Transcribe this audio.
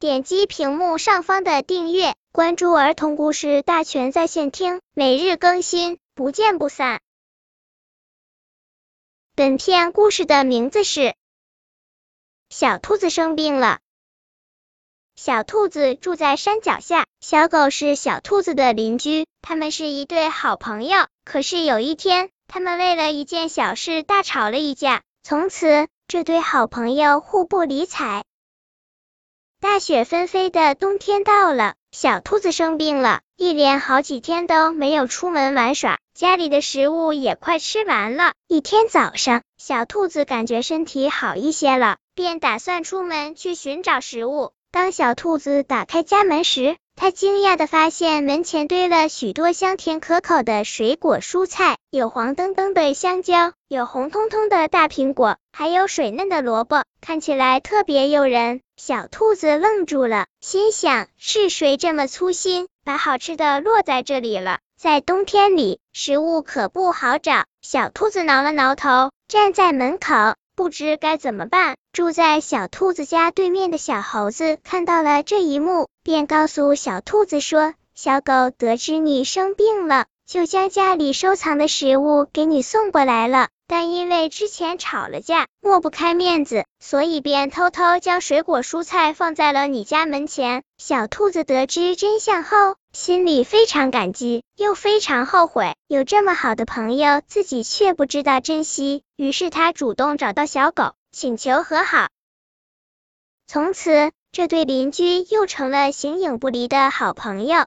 点击屏幕上方的订阅，关注儿童故事大全在线听，每日更新，不见不散。本片故事的名字是《小兔子生病了》。小兔子住在山脚下，小狗是小兔子的邻居，他们是一对好朋友。可是有一天，他们为了一件小事大吵了一架，从此。这对好朋友互不理睬。大雪纷飞的冬天到了，小兔子生病了，一连好几天都没有出门玩耍，家里的食物也快吃完了。一天早上，小兔子感觉身体好一些了，便打算出门去寻找食物。当小兔子打开家门时，他惊讶地发现门前堆了许多香甜可口的水果蔬菜，有黄澄澄的香蕉，有红彤彤的大苹果，还有水嫩的萝卜，看起来特别诱人。小兔子愣住了，心想是谁这么粗心，把好吃的落在这里了？在冬天里，食物可不好找。小兔子挠了挠头，站在门口。不知该怎么办。住在小兔子家对面的小猴子看到了这一幕，便告诉小兔子说：“小狗得知你生病了，就将家里收藏的食物给你送过来了。但因为之前吵了架，抹不开面子，所以便偷偷将水果蔬菜放在了你家门前。”小兔子得知真相后。心里非常感激，又非常后悔，有这么好的朋友，自己却不知道珍惜。于是他主动找到小狗，请求和好。从此，这对邻居又成了形影不离的好朋友。